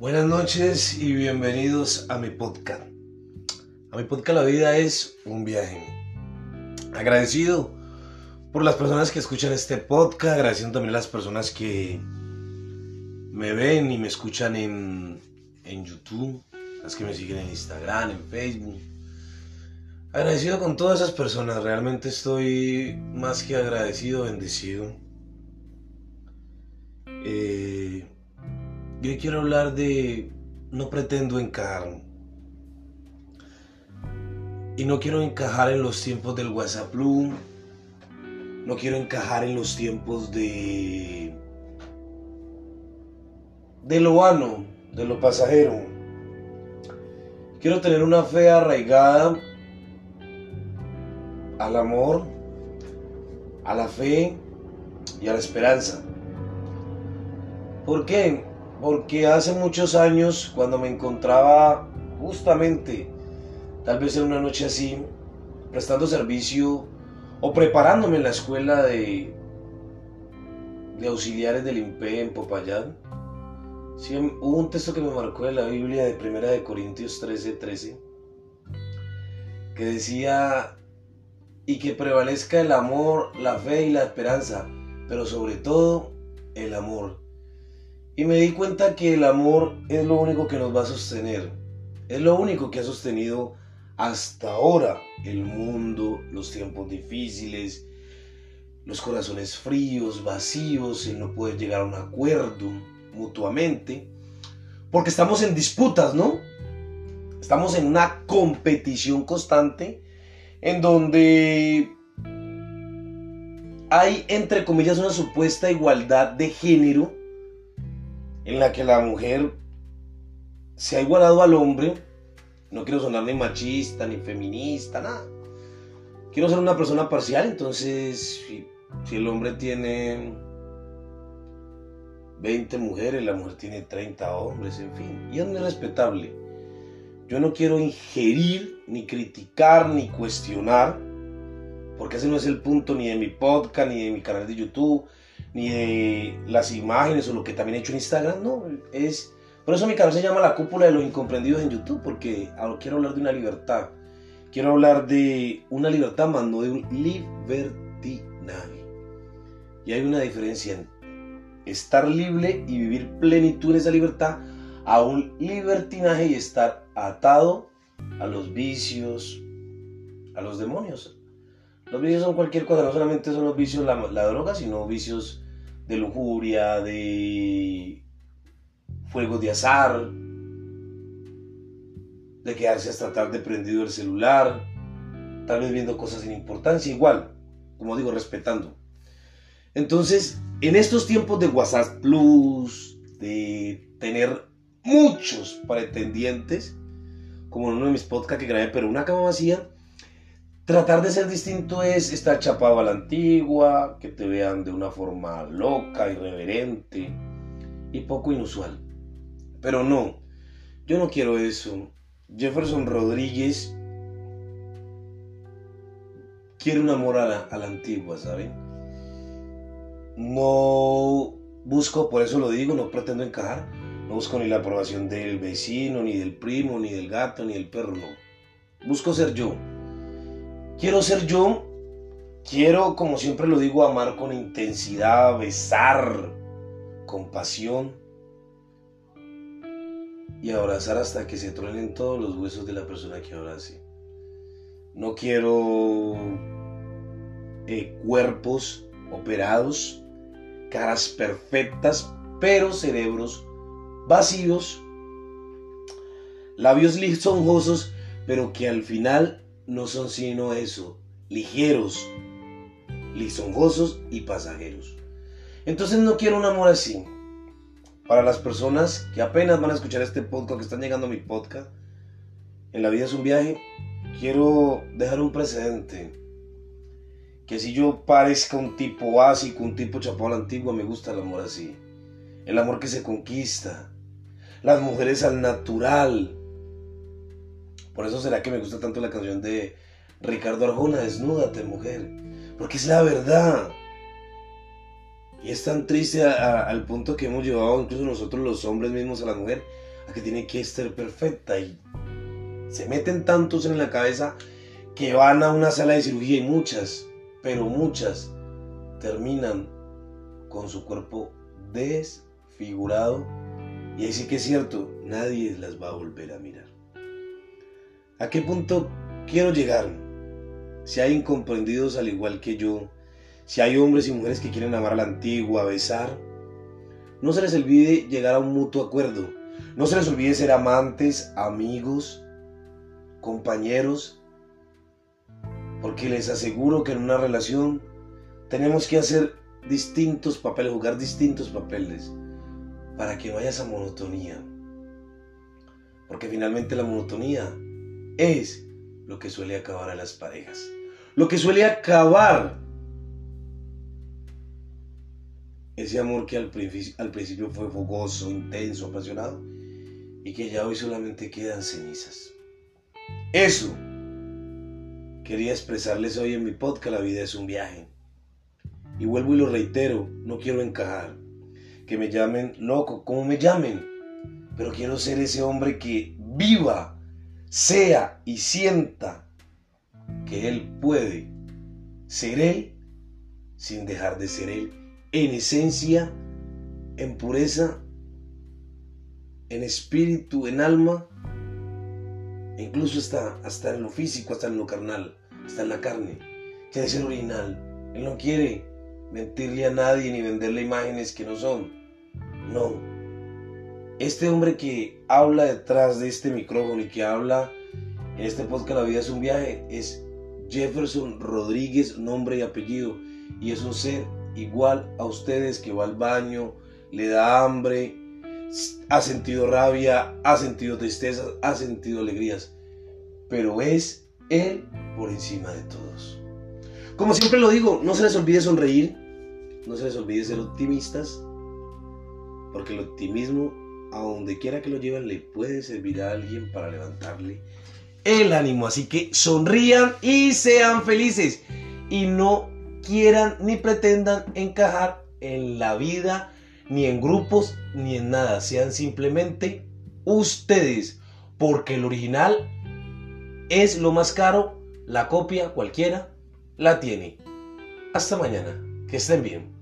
Buenas noches y bienvenidos a mi podcast. A mi podcast La vida es un viaje. Agradecido por las personas que escuchan este podcast, agradeciendo también a las personas que me ven y me escuchan en, en YouTube, las que me siguen en Instagram, en Facebook. Agradecido con todas esas personas, realmente estoy más que agradecido, bendecido. Eh, yo quiero hablar de no pretendo encajar. Y no quiero encajar en los tiempos del WhatsApp Blue. No quiero encajar en los tiempos de de lo vano, de lo pasajero. Quiero tener una fe arraigada al amor, a la fe y a la esperanza. ¿Por qué? Porque hace muchos años, cuando me encontraba justamente, tal vez en una noche así, prestando servicio o preparándome en la escuela de, de auxiliares del IMPE en Popayán, hubo un texto que me marcó de la Biblia de Primera de Corintios 13, 13, que decía, y que prevalezca el amor, la fe y la esperanza, pero sobre todo el amor. Y me di cuenta que el amor es lo único que nos va a sostener. Es lo único que ha sostenido hasta ahora el mundo, los tiempos difíciles, los corazones fríos, vacíos, el no poder llegar a un acuerdo mutuamente. Porque estamos en disputas, ¿no? Estamos en una competición constante en donde hay, entre comillas, una supuesta igualdad de género en la que la mujer se ha igualado al hombre. No quiero sonar ni machista, ni feminista, nada. Quiero ser una persona parcial, entonces si, el hombre tiene 20 mujeres, la mujer tiene 30 hombres, en fin. Y es muy respetable. Yo no quiero ingerir, ni criticar, ni cuestionar, porque ese no es el punto ni de mi podcast, ni de mi canal de YouTube, ni de las imágenes o lo que también he hecho en Instagram, no, es... Por eso mi canal se llama La Cúpula de los Incomprendidos en YouTube, porque quiero hablar de una libertad. Quiero hablar de una libertad, más no de un libertinaje. Y hay una diferencia en estar libre y vivir plenitud en esa libertad a un libertinaje y estar atado a los vicios, a los demonios. Los vicios son cualquier cosa, no solamente son los vicios la, la droga, sino vicios de lujuria, de fuegos de azar, de quedarse hasta tarde prendido el celular, tal vez viendo cosas sin importancia, igual, como digo, respetando. Entonces, en estos tiempos de WhatsApp Plus, de tener muchos pretendientes, como en uno de mis podcasts que grabé, pero una cama vacía, tratar de ser distinto es estar chapado a la antigua, que te vean de una forma loca, irreverente y poco inusual. Pero no, yo no quiero eso. Jefferson Rodríguez quiere un amor a la, antigua, ¿saben? No busco, por eso lo digo, no pretendo encajar no busco ni la aprobación del vecino, ni del primo, ni del gato, ni del perro, no. Busco ser yo. Quiero ser yo. Quiero, como siempre lo digo, amar con intensidad, besar con pasión y abrazar hasta que se truenen todos los huesos de la persona que abrace. No quiero eh, cuerpos operados, caras perfectas, pero cerebros vacíos, labios lisonjosos, pero que al final no son sino eso, ligeros, lisonjosos y pasajeros. Entonces no quiero un amor así. Para las personas que apenas van a escuchar este podcast, que están llegando a mi podcast, en la vida es un viaje, quiero dejar un precedente. Que si yo parezca un tipo básico, un tipo chapado a la antigua, me gusta el amor así. El amor que se conquista, las mujeres al natural. Por eso será que me gusta tanto la canción de Ricardo Arjona, Desnúdate, mujer. Porque es la verdad. Y es tan triste al punto que hemos llevado incluso nosotros los hombres mismos a la mujer a que tiene que estar perfecta y se meten tantos en la cabeza que van a una sala de cirugía y muchas, pero muchas, terminan con su cuerpo desfigurado y ahí sí que es cierto, nadie las va a volver a mirar. ¿A qué punto quiero llegar? Si hay incomprendidos al igual que yo, si hay hombres y mujeres que quieren amar a la antigua, besar, no se les olvide llegar a un mutuo acuerdo. No se les olvide ser amantes, amigos, compañeros, porque les aseguro que en una relación tenemos que hacer distintos papeles, jugar distintos papeles, para que no haya esa monotonía. Porque finalmente la monotonía es lo que suele acabar a las parejas. Lo que suele acabar ese amor que al principio, fue fogoso, intenso, apasionado y que ya hoy solamente quedan cenizas. Eso quería expresarles hoy en mi podcast La vida es un viaje. Y vuelvo y lo reitero, no quiero encajar. Que me llamen loco, como me llamen. Pero quiero ser ese hombre que viva, sea y sienta que él puede ser él sin dejar de ser él. En esencia, en pureza, en espíritu, en alma, incluso hasta, hasta en lo físico, hasta en lo carnal, hasta en la carne. Quiere ser original. Él no quiere mentirle a nadie ni venderle imágenes que no son. No. Este hombre que habla detrás de este micrófono y que habla en este podcast La vida es un viaje es Jefferson Rodríguez, nombre y apellido. Y es un ser igual a ustedes que va al baño, le da hambre, ha sentido rabia, ha sentido tristeza, ha sentido alegrías. Pero es Él por encima de todos. Como siempre lo digo, no se les olvide sonreír, no se les olvide ser optimistas, porque el optimismo, a donde quiera que lo lleven, le puede servir a alguien para levantarle el ánimo. Así que sonrían y sean felices. Y no quieran ni pretendan encajar en la vida, ni en grupos, ni en nada. Sean simplemente ustedes. Porque el original es lo más caro. La copia cualquiera la tiene. Hasta mañana. Que estén bien.